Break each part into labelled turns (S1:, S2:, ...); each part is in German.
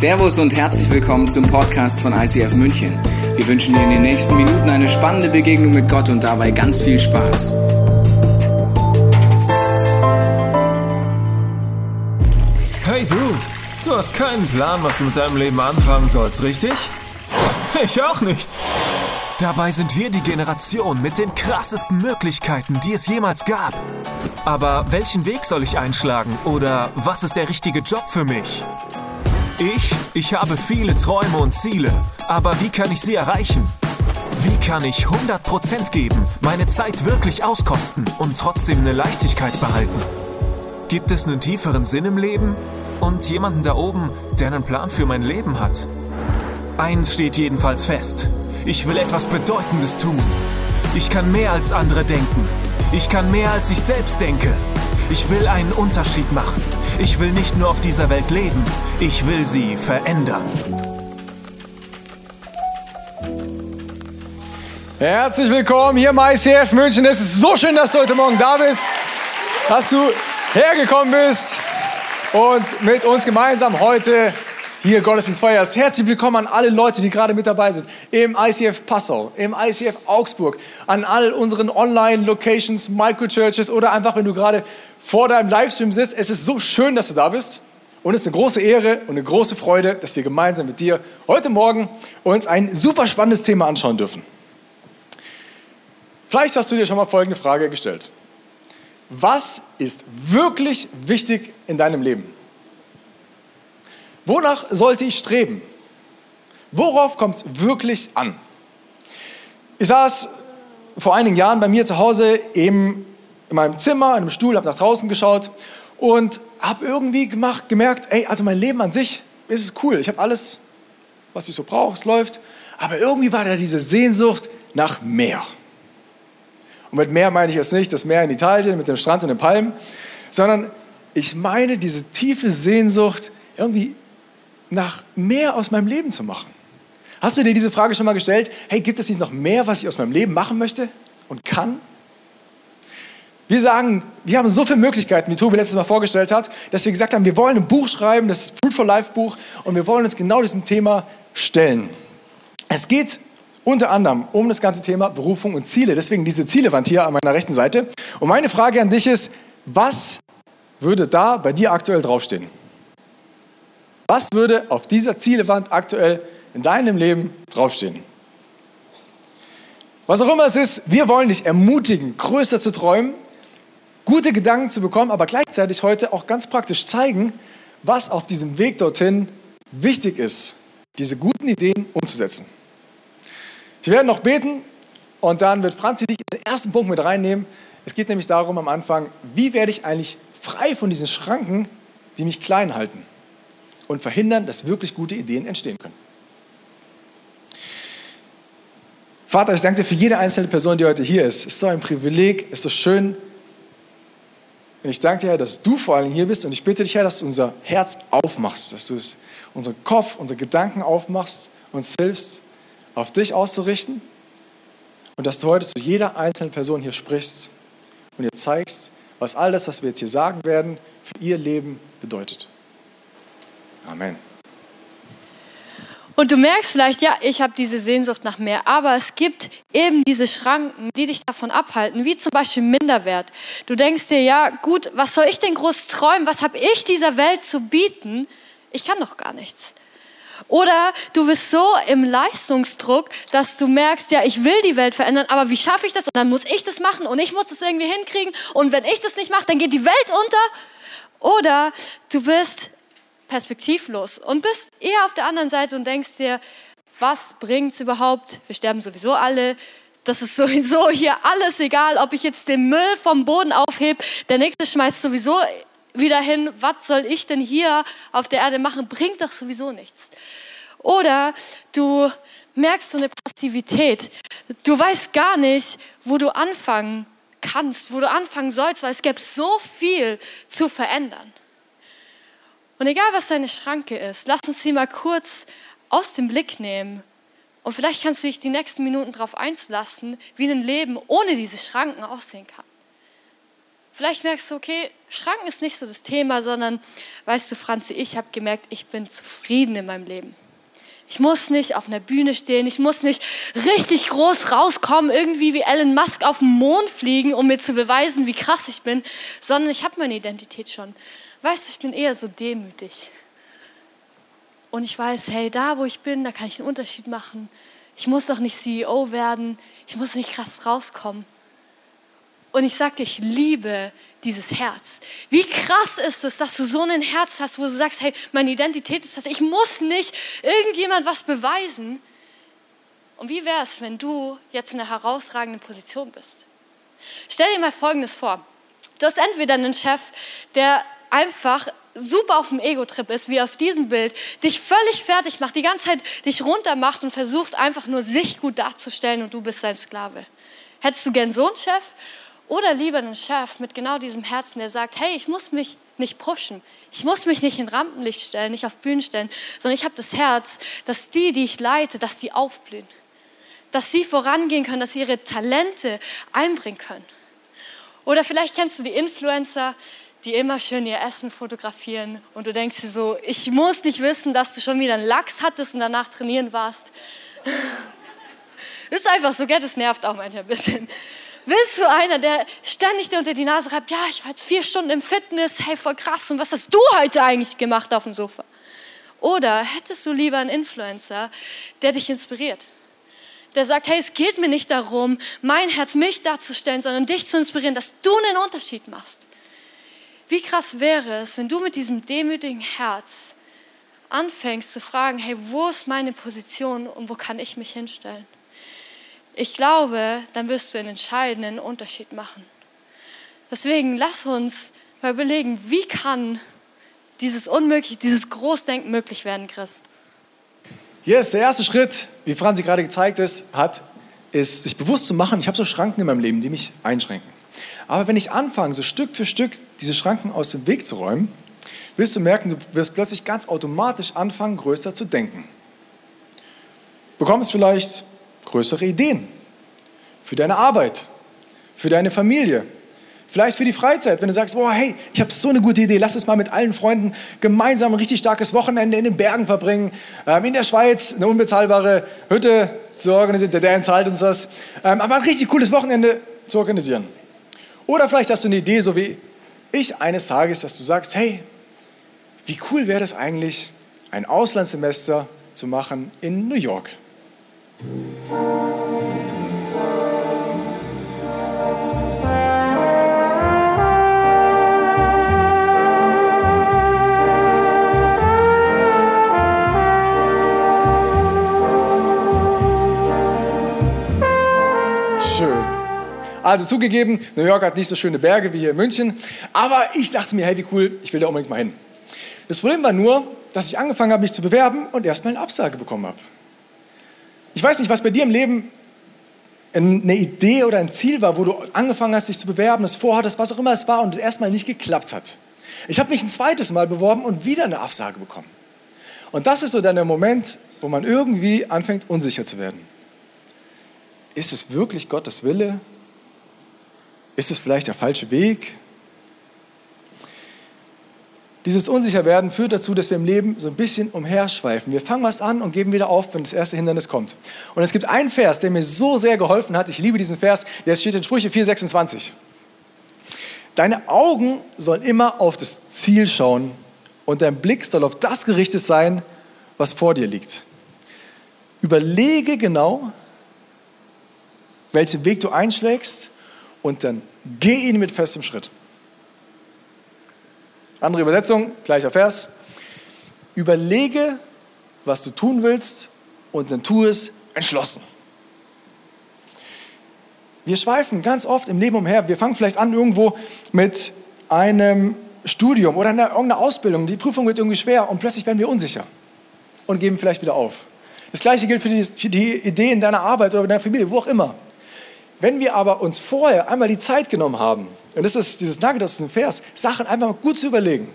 S1: Servus und herzlich willkommen zum Podcast von ICF München. Wir wünschen dir in den nächsten Minuten eine spannende Begegnung mit Gott und dabei ganz viel Spaß.
S2: Hey du, du hast keinen Plan, was du mit deinem Leben anfangen sollst, richtig? Ich auch nicht. Dabei sind wir die Generation mit den krassesten Möglichkeiten, die es jemals gab. Aber welchen Weg soll ich einschlagen oder was ist der richtige Job für mich? Ich, ich habe viele Träume und Ziele, aber wie kann ich sie erreichen? Wie kann ich 100% geben, meine Zeit wirklich auskosten und trotzdem eine Leichtigkeit behalten? Gibt es einen tieferen Sinn im Leben und jemanden da oben, der einen Plan für mein Leben hat? Eins steht jedenfalls fest. Ich will etwas Bedeutendes tun. Ich kann mehr als andere denken. Ich kann mehr als ich selbst denke. Ich will einen Unterschied machen. Ich will nicht nur auf dieser Welt leben. Ich will sie verändern.
S3: Herzlich willkommen hier im ICF München. Es ist so schön, dass du heute Morgen da bist, dass du hergekommen bist und mit uns gemeinsam heute hier Gottesdienst feierst. Herzlich willkommen an alle Leute, die gerade mit dabei sind. Im ICF Passau, im ICF Augsburg, an all unseren Online-Locations, Microchurches oder einfach, wenn du gerade vor deinem Livestream sitzt. Es ist so schön, dass du da bist. Und es ist eine große Ehre und eine große Freude, dass wir gemeinsam mit dir heute Morgen uns ein super spannendes Thema anschauen dürfen. Vielleicht hast du dir schon mal folgende Frage gestellt. Was ist wirklich wichtig in deinem Leben? Wonach sollte ich streben? Worauf kommt es wirklich an? Ich saß vor einigen Jahren bei mir zu Hause eben in meinem Zimmer, in einem Stuhl, habe nach draußen geschaut und habe irgendwie gemacht, gemerkt, ey, also mein Leben an sich ist cool. Ich habe alles, was ich so brauche, es läuft. Aber irgendwie war da diese Sehnsucht nach mehr. Und mit Meer meine ich jetzt nicht das Meer in Italien mit dem Strand und den Palmen, sondern ich meine diese tiefe Sehnsucht, irgendwie nach mehr aus meinem Leben zu machen. Hast du dir diese Frage schon mal gestellt? Hey, gibt es nicht noch mehr, was ich aus meinem Leben machen möchte und kann? Wir sagen, wir haben so viele Möglichkeiten, wie Tobi letztes Mal vorgestellt hat, dass wir gesagt haben, wir wollen ein Buch schreiben, das Fruit for Life Buch, und wir wollen uns genau diesem Thema stellen. Es geht unter anderem um das ganze Thema Berufung und Ziele. Deswegen diese Zielewand hier an meiner rechten Seite. Und meine Frage an dich ist, was würde da bei dir aktuell draufstehen? Was würde auf dieser Zielewand aktuell in deinem Leben draufstehen? Was auch immer es ist, wir wollen dich ermutigen, größer zu träumen, gute Gedanken zu bekommen, aber gleichzeitig heute auch ganz praktisch zeigen, was auf diesem Weg dorthin wichtig ist, diese guten Ideen umzusetzen. Wir werden noch beten und dann wird Franzi dich in den ersten Punkt mit reinnehmen. Es geht nämlich darum am Anfang, wie werde ich eigentlich frei von diesen Schranken, die mich klein halten und verhindern, dass wirklich gute Ideen entstehen können. Vater, ich danke dir für jede einzelne Person, die heute hier ist. Es ist so ein Privileg, es ist so schön. Und ich danke dir, Herr, dass du vor allem hier bist. Und ich bitte dich, Herr, dass du unser Herz aufmachst, dass du es, unseren Kopf, unsere Gedanken aufmachst, uns hilfst, auf dich auszurichten. Und dass du heute zu jeder einzelnen Person hier sprichst und ihr zeigst, was all das, was wir jetzt hier sagen werden, für ihr Leben bedeutet. Amen.
S4: Und du merkst vielleicht, ja, ich habe diese Sehnsucht nach mehr, aber es gibt eben diese Schranken, die dich davon abhalten, wie zum Beispiel Minderwert. Du denkst dir, ja, gut, was soll ich denn groß träumen? Was habe ich dieser Welt zu bieten? Ich kann doch gar nichts. Oder du bist so im Leistungsdruck, dass du merkst, ja, ich will die Welt verändern, aber wie schaffe ich das? Und dann muss ich das machen und ich muss das irgendwie hinkriegen. Und wenn ich das nicht mache, dann geht die Welt unter. Oder du bist perspektivlos und bist eher auf der anderen Seite und denkst dir, was bringt es überhaupt? Wir sterben sowieso alle. Das ist sowieso hier alles egal, ob ich jetzt den Müll vom Boden aufhebe. Der nächste schmeißt sowieso wieder hin. Was soll ich denn hier auf der Erde machen? Bringt doch sowieso nichts. Oder du merkst so eine Passivität. Du weißt gar nicht, wo du anfangen kannst, wo du anfangen sollst, weil es gäbe so viel zu verändern. Und egal, was deine Schranke ist, lass uns sie mal kurz aus dem Blick nehmen. Und vielleicht kannst du dich die nächsten Minuten darauf einlassen, wie ein Leben ohne diese Schranken aussehen kann. Vielleicht merkst du, okay, Schranken ist nicht so das Thema, sondern, weißt du, Franzi, ich habe gemerkt, ich bin zufrieden in meinem Leben. Ich muss nicht auf einer Bühne stehen, ich muss nicht richtig groß rauskommen, irgendwie wie Elon Musk auf den Mond fliegen, um mir zu beweisen, wie krass ich bin, sondern ich habe meine Identität schon. Weißt du, ich bin eher so demütig. Und ich weiß, hey, da wo ich bin, da kann ich einen Unterschied machen. Ich muss doch nicht CEO werden, ich muss nicht krass rauskommen. Und ich sage dir, ich liebe dieses Herz. Wie krass ist es, dass du so ein Herz hast, wo du sagst, hey, meine Identität ist das. Ich muss nicht irgendjemand was beweisen. Und wie wäre es, wenn du jetzt in einer herausragenden Position bist? Stell dir mal Folgendes vor. Du hast entweder einen Chef, der einfach super auf dem Ego-Trip ist, wie auf diesem Bild, dich völlig fertig macht, die ganze Zeit dich runter macht und versucht einfach nur sich gut darzustellen und du bist sein Sklave. Hättest du gern so einen Chef? Oder lieber einen Chef mit genau diesem Herzen, der sagt, hey, ich muss mich nicht pushen, ich muss mich nicht in Rampenlicht stellen, nicht auf Bühnen stellen, sondern ich habe das Herz, dass die, die ich leite, dass die aufblühen, dass sie vorangehen können, dass sie ihre Talente einbringen können. Oder vielleicht kennst du die Influencer, die immer schön ihr Essen fotografieren und du denkst dir so, ich muss nicht wissen, dass du schon wieder einen Lachs hattest und danach trainieren warst. Das ist einfach so, gell? Das nervt auch manchmal ein bisschen. Bist du einer, der ständig dir unter die Nase reibt, ja, ich war jetzt vier Stunden im Fitness, hey, voll krass, und was hast du heute eigentlich gemacht auf dem Sofa? Oder hättest du lieber einen Influencer, der dich inspiriert? Der sagt, hey, es geht mir nicht darum, mein Herz, mich darzustellen, sondern dich zu inspirieren, dass du einen Unterschied machst. Wie krass wäre es, wenn du mit diesem demütigen Herz anfängst zu fragen, hey, wo ist meine Position und wo kann ich mich hinstellen? Ich glaube, dann wirst du einen entscheidenden Unterschied machen. Deswegen lass uns mal überlegen, wie kann dieses Unmögliche, dieses Großdenken möglich werden, Chris?
S3: Yes, der erste Schritt, wie Franzi gerade gezeigt ist, hat, ist, sich bewusst zu machen, ich habe so Schranken in meinem Leben, die mich einschränken. Aber wenn ich anfange, so Stück für Stück diese Schranken aus dem Weg zu räumen, wirst du merken, du wirst plötzlich ganz automatisch anfangen, größer zu denken. Bekommst vielleicht größere Ideen für deine Arbeit, für deine Familie, vielleicht für die Freizeit, wenn du sagst, oh, hey, ich habe so eine gute Idee, lass es mal mit allen Freunden gemeinsam ein richtig starkes Wochenende in den Bergen verbringen, ähm, in der Schweiz eine unbezahlbare Hütte zu organisieren, der, der zahlt uns das, ähm, aber ein richtig cooles Wochenende zu organisieren. Oder vielleicht hast du eine Idee, so wie ich eines Tages, dass du sagst, hey, wie cool wäre das eigentlich, ein Auslandssemester zu machen in New York. Also zugegeben, New York hat nicht so schöne Berge wie hier in München, aber ich dachte mir, hey, wie cool, ich will da unbedingt mal hin. Das Problem war nur, dass ich angefangen habe, mich zu bewerben und erstmal eine Absage bekommen habe. Ich weiß nicht, was bei dir im Leben eine Idee oder ein Ziel war, wo du angefangen hast, dich zu bewerben, es vorhattest, was auch immer es war und es erstmal nicht geklappt hat. Ich habe mich ein zweites Mal beworben und wieder eine Absage bekommen. Und das ist so dann der Moment, wo man irgendwie anfängt, unsicher zu werden. Ist es wirklich Gottes Wille? Ist es vielleicht der falsche Weg? Dieses Unsicherwerden führt dazu, dass wir im Leben so ein bisschen umherschweifen. Wir fangen was an und geben wieder auf, wenn das erste Hindernis kommt. Und es gibt einen Vers, der mir so sehr geholfen hat. Ich liebe diesen Vers. Der steht in Sprüche 4,26. Deine Augen sollen immer auf das Ziel schauen und dein Blick soll auf das gerichtet sein, was vor dir liegt. Überlege genau, welchen Weg du einschlägst und dann geh ihn mit festem Schritt. Andere Übersetzung, gleicher Vers. Überlege, was du tun willst und dann tu es entschlossen. Wir schweifen ganz oft im Leben umher. Wir fangen vielleicht an irgendwo mit einem Studium oder einer, irgendeiner Ausbildung. Die Prüfung wird irgendwie schwer und plötzlich werden wir unsicher und geben vielleicht wieder auf. Das gleiche gilt für die, die Idee in deiner Arbeit oder in deiner Familie, wo auch immer. Wenn wir aber uns vorher einmal die Zeit genommen haben, und das ist dieses Nugget aus dem Vers, Sachen einfach mal gut zu überlegen.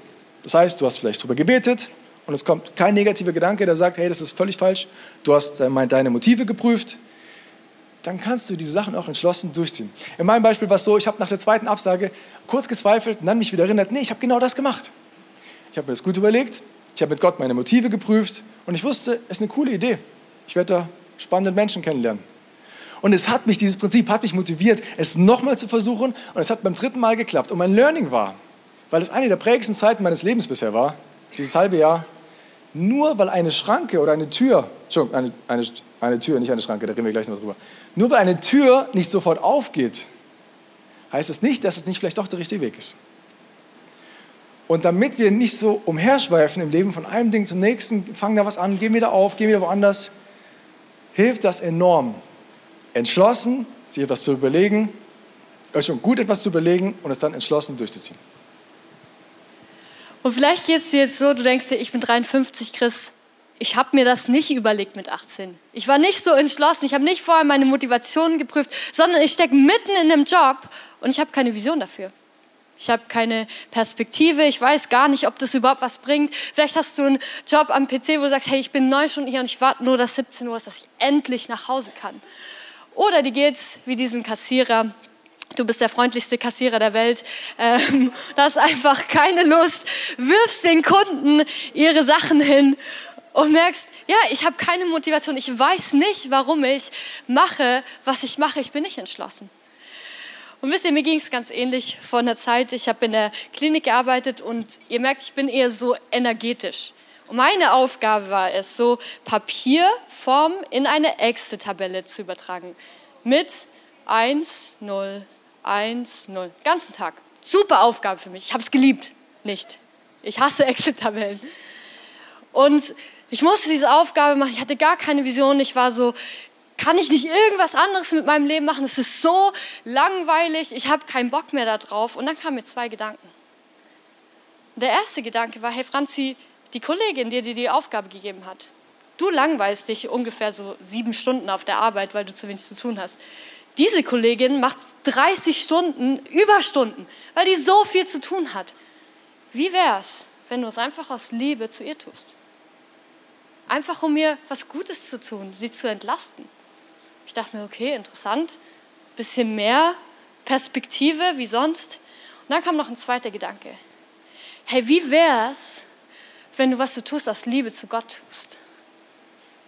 S3: Das heißt, du hast vielleicht darüber gebetet und es kommt kein negativer Gedanke, der sagt, hey, das ist völlig falsch. Du hast deine Motive geprüft. dann kannst du diese Sachen auch entschlossen durchziehen. In meinem Beispiel war es so, ich habe nach der zweiten Absage kurz gezweifelt und dann mich wieder erinnert, nee, ich habe genau das gemacht. Ich habe mir das gut überlegt, ich habe mit Gott meine Motive geprüft und ich wusste, es ist eine coole Idee. Ich werde da spannende Menschen kennenlernen. Und es hat mich, dieses Prinzip hat mich motiviert, es nochmal zu versuchen und es hat beim dritten Mal geklappt. Und mein Learning war, weil es eine der prägendsten Zeiten meines Lebens bisher war, dieses halbe Jahr, nur weil eine Schranke oder eine Tür, Entschuldigung, eine, eine, eine Tür, nicht eine Schranke, da reden wir gleich noch drüber, nur weil eine Tür nicht sofort aufgeht, heißt es nicht, dass es nicht vielleicht doch der richtige Weg ist. Und damit wir nicht so umherschweifen im Leben von einem Ding zum nächsten, fangen da was an, gehen wieder auf, gehen wieder woanders, hilft das enorm. Entschlossen, sich etwas zu überlegen, also schon gut etwas zu überlegen und es dann entschlossen durchzuziehen.
S4: Und vielleicht geht es dir jetzt so, du denkst dir, ich bin 53, Chris, ich habe mir das nicht überlegt mit 18. Ich war nicht so entschlossen, ich habe nicht vorher meine Motivation geprüft, sondern ich stecke mitten in einem Job und ich habe keine Vision dafür. Ich habe keine Perspektive, ich weiß gar nicht, ob das überhaupt was bringt. Vielleicht hast du einen Job am PC, wo du sagst, hey, ich bin neun Stunden hier und ich warte nur, dass 17 Uhr ist, dass ich endlich nach Hause kann. Oder die geht's wie diesen Kassierer, du bist der freundlichste Kassierer der Welt, ähm, da hast einfach keine Lust, wirfst den Kunden ihre Sachen hin und merkst, ja, ich habe keine Motivation, ich weiß nicht, warum ich mache, was ich mache, ich bin nicht entschlossen. Und wisst ihr, mir ging es ganz ähnlich vor einer Zeit. Ich habe in der Klinik gearbeitet und ihr merkt, ich bin eher so energetisch. Und meine Aufgabe war es, so Papierformen in eine Excel-Tabelle zu übertragen. Mit 1, 0, 1, 0. Ganzen Tag. Super Aufgabe für mich. Ich habe es geliebt. Nicht. Ich hasse Excel-Tabellen. Und ich musste diese Aufgabe machen. Ich hatte gar keine Vision. Ich war so, kann ich nicht irgendwas anderes mit meinem Leben machen? Es ist so langweilig. Ich habe keinen Bock mehr darauf. Und dann kamen mir zwei Gedanken. Der erste Gedanke war, hey Franzi, die Kollegin, die dir die Aufgabe gegeben hat, du langweilst dich ungefähr so sieben Stunden auf der Arbeit, weil du zu wenig zu tun hast. Diese Kollegin macht 30 Stunden, Überstunden, weil die so viel zu tun hat. Wie wäre es, wenn du es einfach aus Liebe zu ihr tust? Einfach um mir was Gutes zu tun, sie zu entlasten. Ich dachte mir, okay, interessant, bisschen mehr Perspektive wie sonst. Und dann kam noch ein zweiter Gedanke. Hey, wie wäre es, wenn du, was du tust, aus Liebe zu Gott tust?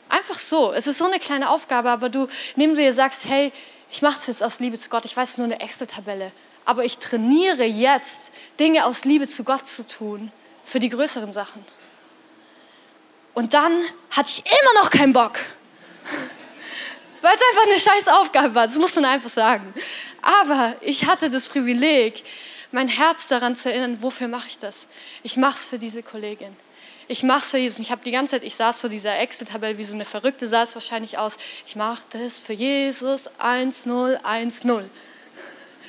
S4: Einfach so. Es ist so eine kleine Aufgabe, aber du, indem du dir sagst, hey, ich mache es jetzt aus Liebe zu Gott, ich weiß, nur eine Excel-Tabelle, aber ich trainiere jetzt, Dinge aus Liebe zu Gott zu tun, für die größeren Sachen. Und dann hatte ich immer noch keinen Bock. Weil es einfach eine scheiß Aufgabe war, das muss man einfach sagen. Aber ich hatte das Privileg, mein Herz daran zu erinnern, wofür mache ich das? Ich mache es für diese Kollegin. Ich mache es für Jesus. Ich habe die ganze Zeit, ich saß vor dieser Excel-Tabelle wie so eine Verrückte, sah es wahrscheinlich aus. Ich mache das für Jesus 1-0, 1-0.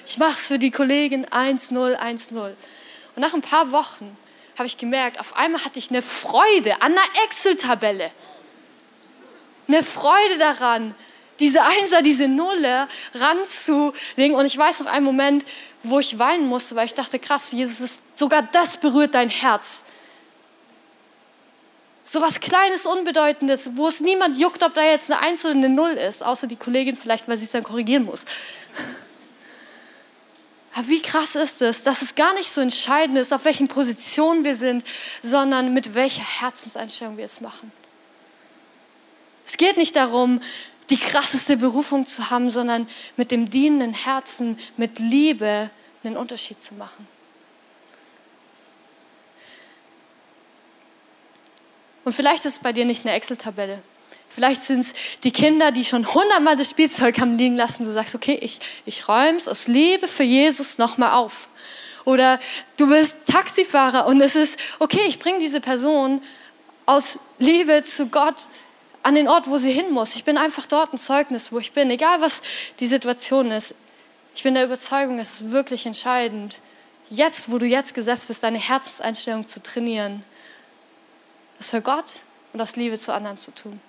S4: Ich mache es für die Kollegin 1-0, 1-0. Und nach ein paar Wochen habe ich gemerkt, auf einmal hatte ich eine Freude an einer Excel-Tabelle. Eine Freude daran, diese Einser, diese Nulle ranzulegen. Und ich weiß noch einen Moment, wo ich weinen musste, weil ich dachte, krass, Jesus, sogar das berührt dein Herz. So was Kleines, Unbedeutendes, wo es niemand juckt, ob da jetzt eine Eins oder eine Null ist, außer die Kollegin vielleicht, weil sie es dann korrigieren muss. Aber wie krass ist es, dass es gar nicht so entscheidend ist, auf welchen Positionen wir sind, sondern mit welcher Herzenseinstellung wir es machen. Es geht nicht darum, die krasseste Berufung zu haben, sondern mit dem dienenden Herzen, mit Liebe einen Unterschied zu machen. Und vielleicht ist es bei dir nicht eine Excel-Tabelle. Vielleicht sind es die Kinder, die schon hundertmal das Spielzeug haben liegen lassen. Du sagst, okay, ich, ich räume es aus Liebe für Jesus nochmal auf. Oder du bist Taxifahrer und es ist, okay, ich bringe diese Person aus Liebe zu Gott an den Ort, wo sie hin muss. Ich bin einfach dort ein Zeugnis, wo ich bin, egal was die Situation ist. Ich bin der Überzeugung, es ist wirklich entscheidend, jetzt, wo du jetzt gesetzt bist, deine Herzenseinstellung zu trainieren, das für Gott und das Liebe zu anderen zu tun.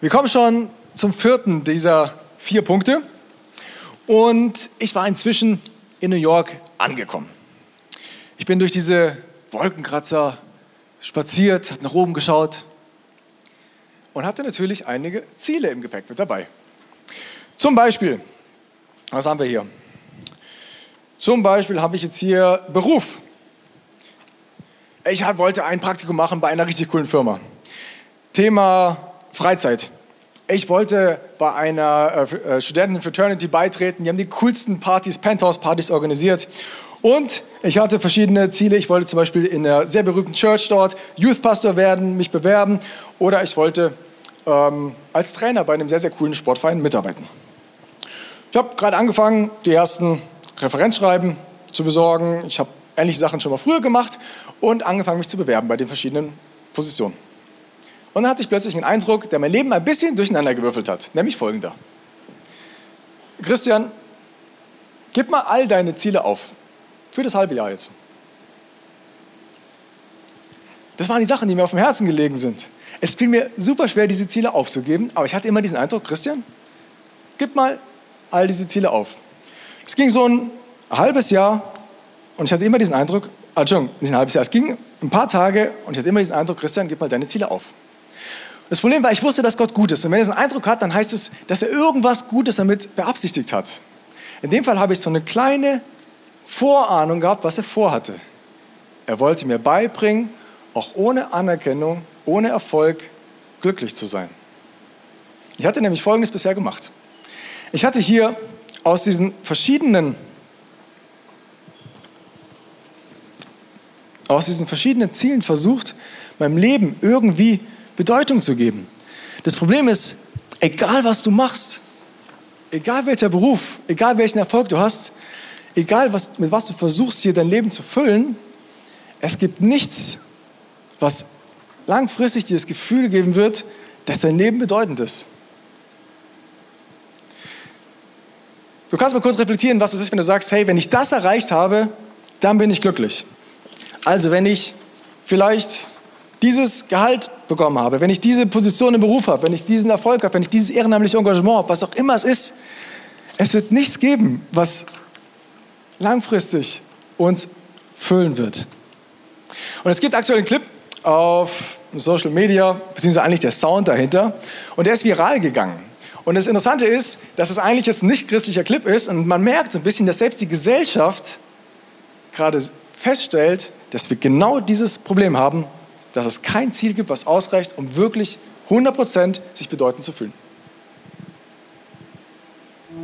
S3: Wir kommen schon zum vierten dieser vier Punkte. Und ich war inzwischen in New York angekommen. Ich bin durch diese Wolkenkratzer spaziert, habe nach oben geschaut. und hatte natürlich einige Ziele im Gepäck mit dabei. Zum Beispiel, was haben wir hier? Zum Beispiel habe ich jetzt hier Beruf. Ich wollte ein Praktikum machen bei einer richtig coolen Firma. Thema Freizeit. Ich wollte bei einer äh, äh Studenten-Fraternity beitreten. Die haben die coolsten Partys, Penthouse-Partys organisiert. Und ich hatte verschiedene Ziele. Ich wollte zum Beispiel in einer sehr berühmten Church dort Youth Pastor werden, mich bewerben. Oder ich wollte ähm, als Trainer bei einem sehr, sehr coolen Sportverein mitarbeiten. Ich habe gerade angefangen, die ersten Referenzschreiben zu besorgen. Ich habe ähnliche Sachen schon mal früher gemacht und angefangen, mich zu bewerben bei den verschiedenen Positionen. Und dann hatte ich plötzlich einen Eindruck, der mein Leben ein bisschen durcheinander gewürfelt hat, nämlich folgender. Christian, gib mal all deine Ziele auf. Für das halbe Jahr jetzt. Das waren die Sachen, die mir auf dem Herzen gelegen sind. Es fiel mir super schwer, diese Ziele aufzugeben, aber ich hatte immer diesen Eindruck, Christian, gib mal all diese Ziele auf. Es ging so ein halbes Jahr und ich hatte immer diesen Eindruck, ah, Entschuldigung, nicht ein halbes Jahr, es ging ein paar Tage und ich hatte immer diesen Eindruck, Christian, gib mal deine Ziele auf. Das Problem war, ich wusste, dass Gott gut ist. Und wenn er diesen Eindruck hat, dann heißt es, dass er irgendwas Gutes damit beabsichtigt hat. In dem Fall habe ich so eine kleine Vorahnung gehabt, was er vorhatte. Er wollte mir beibringen, auch ohne Anerkennung, ohne Erfolg glücklich zu sein. Ich hatte nämlich Folgendes bisher gemacht. Ich hatte hier aus diesen verschiedenen aus diesen verschiedenen Zielen versucht, meinem Leben irgendwie Bedeutung zu geben. Das Problem ist, egal was du machst, egal welcher Beruf, egal welchen Erfolg du hast, egal was, mit was du versuchst, hier dein Leben zu füllen, es gibt nichts, was langfristig dir das Gefühl geben wird, dass dein Leben bedeutend ist. Du kannst mal kurz reflektieren, was es ist, wenn du sagst, hey, wenn ich das erreicht habe, dann bin ich glücklich. Also wenn ich vielleicht dieses Gehalt bekommen habe, wenn ich diese Position im Beruf habe, wenn ich diesen Erfolg habe, wenn ich dieses ehrenamtliche Engagement habe, was auch immer es ist, es wird nichts geben, was langfristig uns füllen wird. Und es gibt aktuell einen Clip auf Social Media, beziehungsweise eigentlich der Sound dahinter, und der ist viral gegangen. Und das Interessante ist, dass es eigentlich jetzt nicht christlicher Clip ist und man merkt so ein bisschen, dass selbst die Gesellschaft gerade feststellt, dass wir genau dieses Problem haben, dass es kein Ziel gibt, was ausreicht, um wirklich 100% sich bedeutend zu fühlen.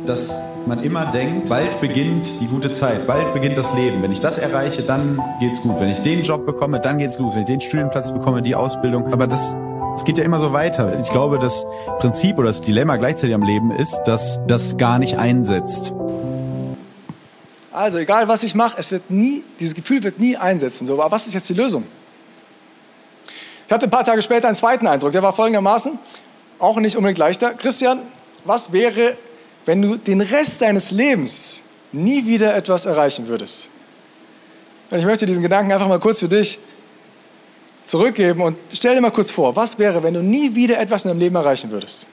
S5: Dass man immer denkt, bald beginnt die gute Zeit, bald beginnt das Leben. Wenn ich das erreiche, dann geht's gut. Wenn ich den Job bekomme, dann geht's gut. Wenn ich den Studienplatz bekomme, die Ausbildung. Aber das, es geht ja immer so weiter. Ich glaube, das Prinzip oder das Dilemma gleichzeitig am Leben ist, dass das gar nicht einsetzt.
S3: Also egal was ich mache, es wird nie, dieses Gefühl wird nie einsetzen. So, aber was ist jetzt die Lösung? Ich hatte ein paar Tage später einen zweiten Eindruck, der war folgendermaßen, auch nicht unbedingt leichter. Christian, was wäre, wenn du den Rest deines Lebens nie wieder etwas erreichen würdest? Und ich möchte diesen Gedanken einfach mal kurz für dich zurückgeben und stell dir mal kurz vor, was wäre, wenn du nie wieder etwas in deinem Leben erreichen würdest?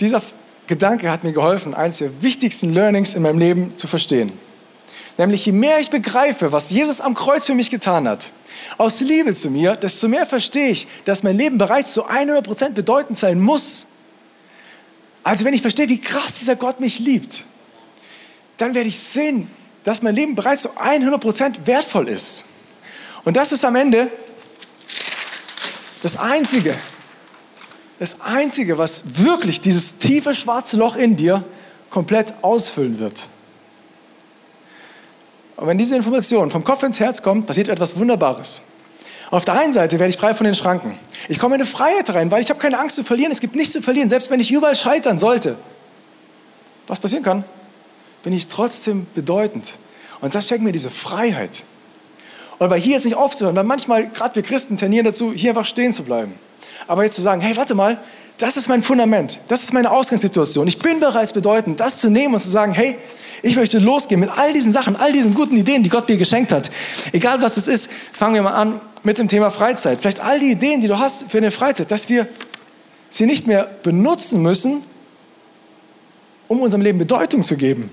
S3: Dieser Gedanke hat mir geholfen, eines der wichtigsten Learnings in meinem Leben zu verstehen. Nämlich je mehr ich begreife, was Jesus am Kreuz für mich getan hat, aus Liebe zu mir, desto mehr verstehe ich, dass mein Leben bereits zu 100% bedeutend sein muss. Also wenn ich verstehe, wie krass dieser Gott mich liebt, dann werde ich sehen, dass mein Leben bereits zu 100% wertvoll ist. Und das ist am Ende das Einzige, das Einzige, was wirklich dieses tiefe schwarze Loch in dir komplett ausfüllen wird. Und wenn diese Information vom Kopf ins Herz kommt, passiert etwas Wunderbares. Auf der einen Seite werde ich frei von den Schranken. Ich komme in eine Freiheit rein, weil ich habe keine Angst zu verlieren. Es gibt nichts zu verlieren, selbst wenn ich überall scheitern sollte. Was passieren kann, bin ich trotzdem bedeutend. Und das schenkt mir diese Freiheit. Und bei hier ist nicht aufzuhören, weil manchmal, gerade wir Christen, tendieren dazu, hier einfach stehen zu bleiben. Aber jetzt zu sagen, hey, warte mal, das ist mein Fundament, das ist meine Ausgangssituation. Ich bin bereits bedeutend, das zu nehmen und zu sagen, hey, ich möchte losgehen mit all diesen Sachen, all diesen guten Ideen, die Gott mir geschenkt hat. Egal was es ist, fangen wir mal an mit dem Thema Freizeit. Vielleicht all die Ideen, die du hast für eine Freizeit, dass wir sie nicht mehr benutzen müssen, um unserem Leben Bedeutung zu geben,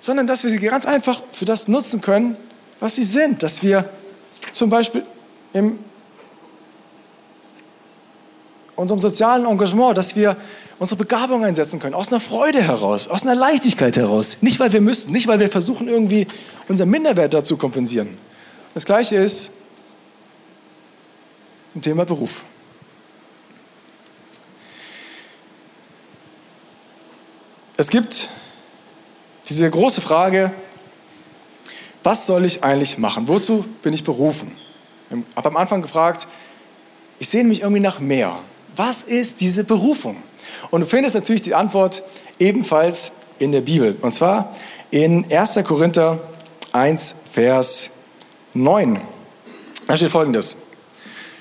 S3: sondern dass wir sie ganz einfach für das nutzen können, was sie sind, dass wir zum Beispiel in unserem sozialen Engagement, dass wir unsere Begabung einsetzen können, aus einer Freude heraus, aus einer Leichtigkeit heraus. Nicht, weil wir müssen, nicht, weil wir versuchen, irgendwie unseren Minderwert dazu kompensieren. Das Gleiche ist im Thema Beruf. Es gibt diese große Frage, was soll ich eigentlich machen? Wozu bin ich berufen? Ich habe am Anfang gefragt, ich sehne mich irgendwie nach mehr. Was ist diese Berufung? Und du findest natürlich die Antwort ebenfalls in der Bibel. Und zwar in 1. Korinther 1, Vers 9. Da steht folgendes.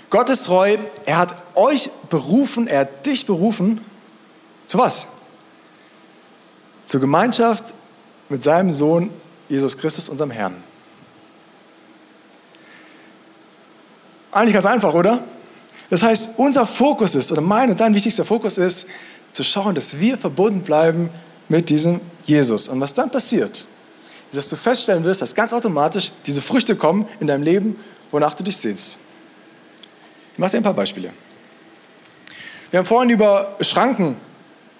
S3: Gott ist treu, er hat euch berufen, er hat dich berufen. Zu was? Zur Gemeinschaft mit seinem Sohn Jesus Christus, unserem Herrn. Eigentlich ganz einfach, oder? Das heißt, unser Fokus ist, oder mein und dein wichtigster Fokus ist, zu schauen, dass wir verbunden bleiben mit diesem Jesus. Und was dann passiert, ist, dass du feststellen wirst, dass ganz automatisch diese Früchte kommen in deinem Leben, wonach du dich sehnst. Ich mache dir ein paar Beispiele. Wir haben vorhin über Schranken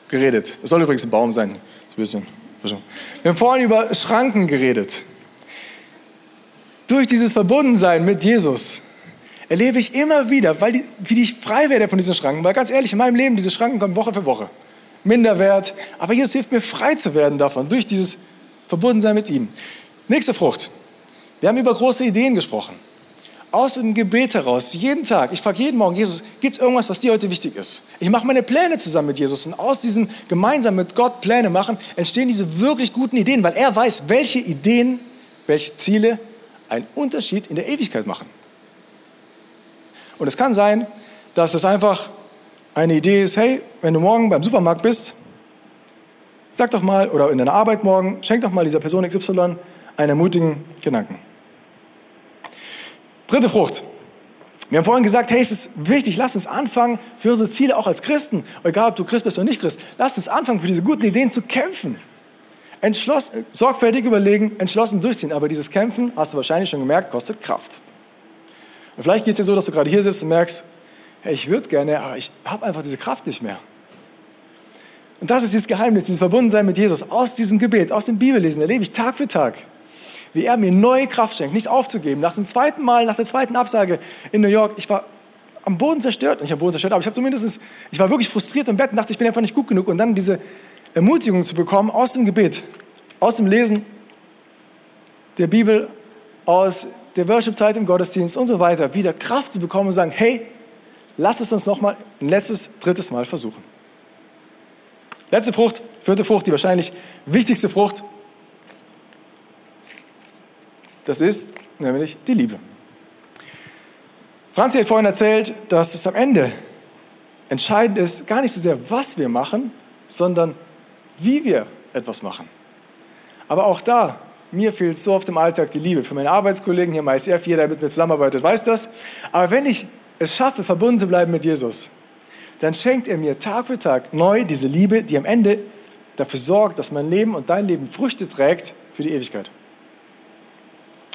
S3: geredet. Das soll übrigens ein Baum sein. Wir haben vorhin über Schranken geredet. Durch dieses Verbundensein mit Jesus erlebe ich immer wieder, weil die, wie ich frei werde von diesen Schranken. Weil ganz ehrlich, in meinem Leben, diese Schranken kommen Woche für Woche. Minderwert. Aber Jesus hilft mir, frei zu werden davon, durch dieses Verbundensein mit ihm. Nächste Frucht. Wir haben über große Ideen gesprochen. Aus dem Gebet heraus, jeden Tag, ich frage jeden Morgen, Jesus, gibt es irgendwas, was dir heute wichtig ist? Ich mache meine Pläne zusammen mit Jesus und aus diesem gemeinsam mit Gott Pläne machen, entstehen diese wirklich guten Ideen, weil er weiß, welche Ideen, welche Ziele einen Unterschied in der Ewigkeit machen. Und es kann sein, dass es einfach eine Idee ist, hey, wenn du morgen beim Supermarkt bist, sag doch mal, oder in deiner Arbeit morgen, schenk doch mal dieser Person XY einen ermutigen Gedanken. Dritte Frucht. Wir haben vorhin gesagt, hey, es ist wichtig, lass uns anfangen, für unsere Ziele auch als Christen, egal ob du Christ bist oder nicht Christ, lass uns anfangen, für diese guten Ideen zu kämpfen. Entschlossen, sorgfältig überlegen, entschlossen durchziehen. Aber dieses Kämpfen, hast du wahrscheinlich schon gemerkt, kostet Kraft. Und vielleicht geht es dir so, dass du gerade hier sitzt und merkst, hey, ich würde gerne, aber ich habe einfach diese Kraft nicht mehr. Und das ist dieses Geheimnis, dieses Verbundensein mit Jesus. Aus diesem Gebet, aus dem Bibellesen erlebe ich Tag für Tag, wie er mir neue Kraft schenkt, nicht aufzugeben. Nach dem zweiten Mal, nach der zweiten Absage in New York, ich war am Boden zerstört, nicht am Boden zerstört, aber ich habe zumindest, ich war wirklich frustriert im Bett und dachte, ich bin einfach nicht gut genug. Und dann diese Ermutigung zu bekommen aus dem Gebet, aus dem Lesen der Bibel, aus der Worship-Zeit im Gottesdienst und so weiter wieder Kraft zu bekommen und sagen, hey, lass es uns nochmal ein letztes, drittes Mal versuchen. Letzte Frucht, vierte Frucht, die wahrscheinlich wichtigste Frucht, das ist nämlich die Liebe. Franzi hat vorhin erzählt, dass es am Ende entscheidend ist, gar nicht so sehr, was wir machen, sondern wie wir etwas machen. Aber auch da mir fehlt so oft im Alltag die Liebe. Für meine Arbeitskollegen hier im ICF, jeder, der mit mir zusammenarbeitet, weiß das. Aber wenn ich es schaffe, verbunden zu bleiben mit Jesus, dann schenkt er mir Tag für Tag neu diese Liebe, die am Ende dafür sorgt, dass mein Leben und dein Leben Früchte trägt für die Ewigkeit.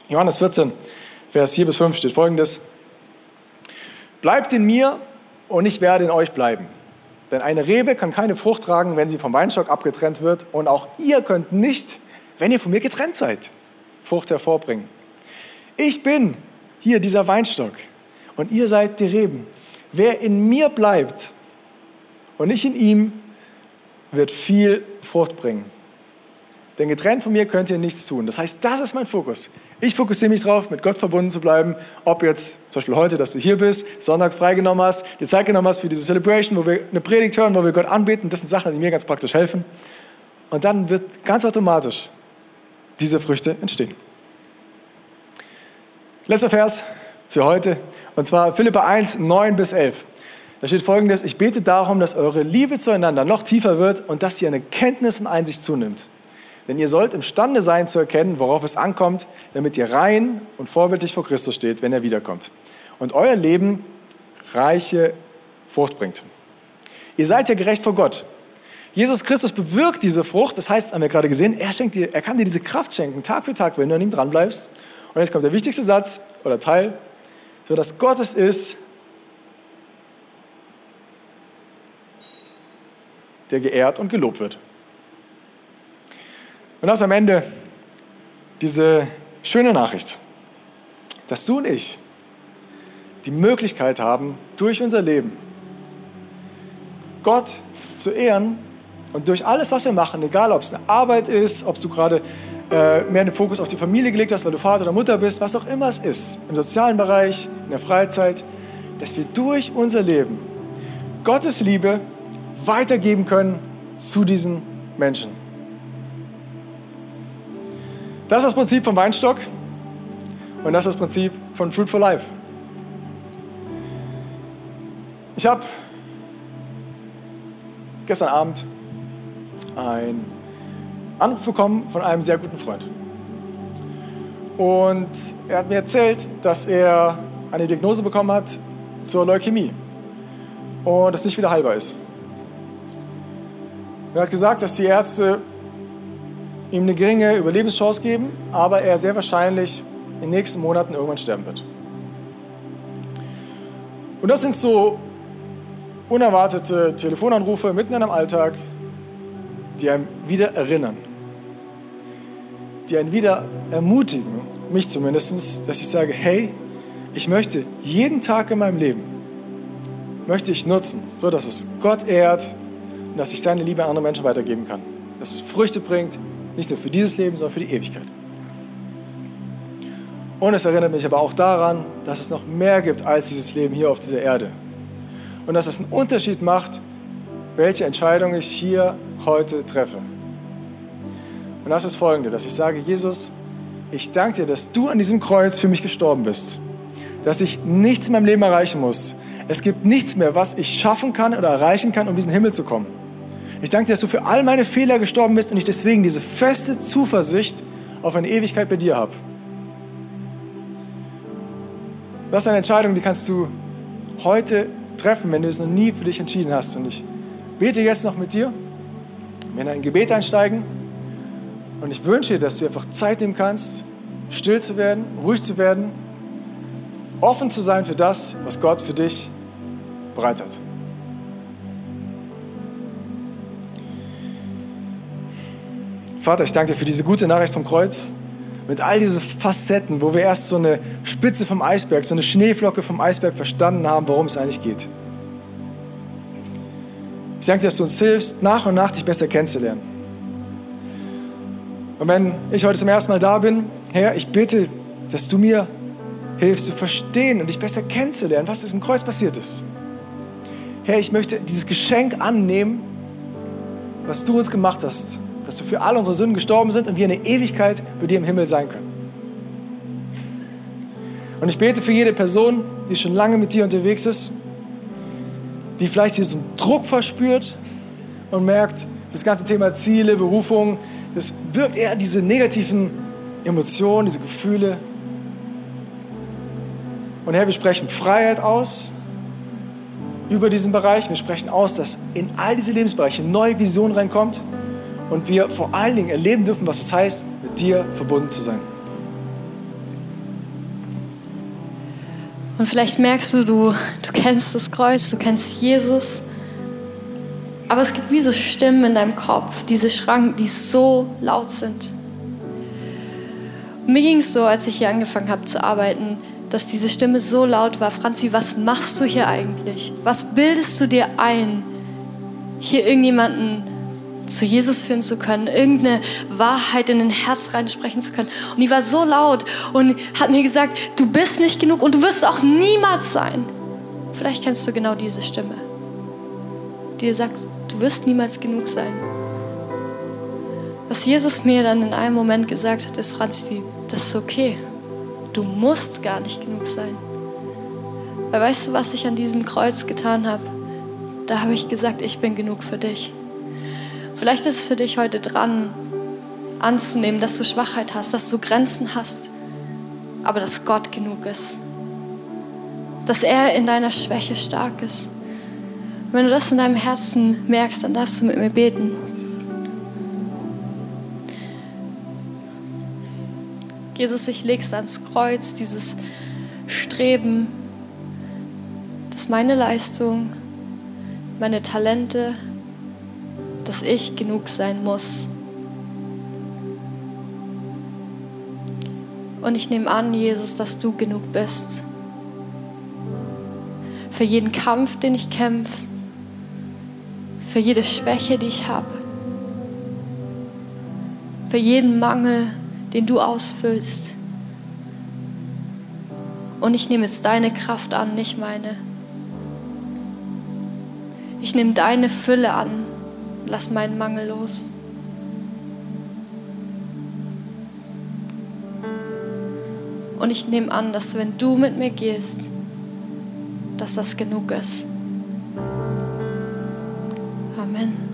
S3: Johannes 14, Vers 4 bis 5 steht folgendes. Bleibt in mir und ich werde in euch bleiben. Denn eine Rebe kann keine Frucht tragen, wenn sie vom Weinstock abgetrennt wird. Und auch ihr könnt nicht, wenn ihr von mir getrennt seid, Frucht hervorbringen. Ich bin hier dieser Weinstock und ihr seid die Reben. Wer in mir bleibt und nicht in ihm, wird viel Frucht bringen. Denn getrennt von mir könnt ihr nichts tun. Das heißt, das ist mein Fokus. Ich fokussiere mich darauf, mit Gott verbunden zu bleiben. Ob jetzt zum Beispiel heute, dass du hier bist, Sonntag freigenommen hast, dir Zeit genommen hast für diese Celebration, wo wir eine Predigt hören, wo wir Gott anbeten. Das sind Sachen, die mir ganz praktisch helfen. Und dann wird ganz automatisch diese Früchte entstehen. Letzter Vers für heute, und zwar Philippa 1, 9 bis 11. Da steht folgendes, ich bete darum, dass eure Liebe zueinander noch tiefer wird und dass ihr eine Kenntnis und Einsicht zunimmt. Denn ihr sollt imstande sein zu erkennen, worauf es ankommt, damit ihr rein und vorbildlich vor Christus steht, wenn er wiederkommt. Und euer Leben reiche Frucht bringt. Ihr seid ja gerecht vor Gott. Jesus Christus bewirkt diese Frucht, das heißt, haben wir gerade gesehen, er, schenkt dir, er kann dir diese Kraft schenken, Tag für Tag, wenn du an ihm dranbleibst. Und jetzt kommt der wichtigste Satz oder Teil, so dass Gott es ist, der geehrt und gelobt wird. Und das am Ende diese schöne Nachricht, dass du und ich die Möglichkeit haben, durch unser Leben Gott zu ehren und durch alles, was wir machen, egal ob es eine Arbeit ist, ob du gerade äh, mehr den Fokus auf die Familie gelegt hast, weil du Vater oder Mutter bist, was auch immer es ist, im sozialen Bereich, in der Freizeit, dass wir durch unser Leben Gottes Liebe weitergeben können zu diesen Menschen. Das ist das Prinzip vom Weinstock und das ist das Prinzip von Fruit for Life. Ich habe gestern Abend einen Anruf bekommen von einem sehr guten Freund. Und er hat mir erzählt, dass er eine Diagnose bekommen hat zur Leukämie und es nicht wieder heilbar ist. Er hat gesagt, dass die Ärzte ihm eine geringe Überlebenschance geben, aber er sehr wahrscheinlich in den nächsten Monaten irgendwann sterben wird. Und das sind so unerwartete Telefonanrufe mitten in einem Alltag, die einem wieder erinnern, die einen wieder ermutigen, mich zumindest, dass ich sage, hey, ich möchte jeden Tag in meinem Leben, möchte ich nutzen, so dass es Gott ehrt und dass ich seine Liebe an andere Menschen weitergeben kann. Dass es Früchte bringt, nicht nur für dieses Leben, sondern für die Ewigkeit. Und es erinnert mich aber auch daran, dass es noch mehr gibt als dieses Leben hier auf dieser Erde. Und dass es einen Unterschied macht, welche Entscheidung ich hier heute treffe. Und das ist folgende, dass ich sage, Jesus, ich danke dir, dass du an diesem Kreuz für mich gestorben bist. Dass ich nichts in meinem Leben erreichen muss. Es gibt nichts mehr, was ich schaffen kann oder erreichen kann, um diesen Himmel zu kommen. Ich danke dir, dass du für all meine Fehler gestorben bist und ich deswegen diese feste Zuversicht auf eine Ewigkeit bei dir habe. Das ist eine Entscheidung, die kannst du heute treffen, wenn du es noch nie für dich entschieden hast. Und ich bete jetzt noch mit dir, in ein Gebet einsteigen und ich wünsche dir, dass du einfach Zeit nehmen kannst, still zu werden, ruhig zu werden, offen zu sein für das, was Gott für dich bereit hat. Vater, ich danke dir für diese gute Nachricht vom Kreuz. Mit all diesen Facetten, wo wir erst so eine Spitze vom Eisberg, so eine Schneeflocke vom Eisberg verstanden haben, worum es eigentlich geht. Ich danke dir, dass du uns hilfst, nach und nach dich besser kennenzulernen. Und wenn ich heute zum ersten Mal da bin, Herr, ich bitte, dass du mir hilfst zu verstehen und dich besser kennenzulernen, was im Kreuz passiert ist. Herr, ich möchte dieses Geschenk annehmen, was du uns gemacht hast dass du für all unsere Sünden gestorben sind und wir eine Ewigkeit bei dir im Himmel sein können. Und ich bete für jede Person, die schon lange mit dir unterwegs ist, die vielleicht diesen Druck verspürt und merkt, das ganze Thema Ziele, Berufung, das birgt eher diese negativen Emotionen, diese Gefühle. Und Herr, wir sprechen Freiheit aus über diesen Bereich. Wir sprechen aus, dass in all diese Lebensbereiche neue Vision reinkommt und wir vor allen Dingen erleben dürfen, was es heißt, mit dir verbunden zu sein.
S4: Und vielleicht merkst du, du, du kennst das Kreuz, du kennst Jesus, aber es gibt wie so Stimmen in deinem Kopf, diese Schranken, die so laut sind. Und mir ging es so, als ich hier angefangen habe zu arbeiten, dass diese Stimme so laut war, Franzi, was machst du hier eigentlich? Was bildest du dir ein, hier irgendjemanden zu Jesus führen zu können, irgendeine Wahrheit in den Herz reinsprechen zu können. Und die war so laut und hat mir gesagt, du bist nicht genug und du wirst auch niemals sein. Vielleicht kennst du genau diese Stimme, die dir sagt, du wirst niemals genug sein. Was Jesus mir dann in einem Moment gesagt hat, ist, Franzi, das ist okay. Du musst gar nicht genug sein. Weil weißt du, was ich an diesem Kreuz getan habe? Da habe ich gesagt, ich bin genug für dich. Vielleicht ist es für dich heute dran, anzunehmen, dass du Schwachheit hast, dass du Grenzen hast, aber dass Gott genug ist. Dass er in deiner Schwäche stark ist. Und wenn du das in deinem Herzen merkst, dann darfst du mit mir beten. Jesus, ich leg's ans Kreuz, dieses Streben, dass meine Leistung, meine Talente, dass ich genug sein muss. Und ich nehme an, Jesus, dass du genug bist. Für jeden Kampf, den ich kämpfe, für jede Schwäche, die ich habe, für jeden Mangel, den du ausfüllst. Und ich nehme jetzt deine Kraft an, nicht meine. Ich nehme deine Fülle an, lass meinen Mangel los. Und ich nehme an, dass wenn du mit mir gehst, dass das genug ist. Amen.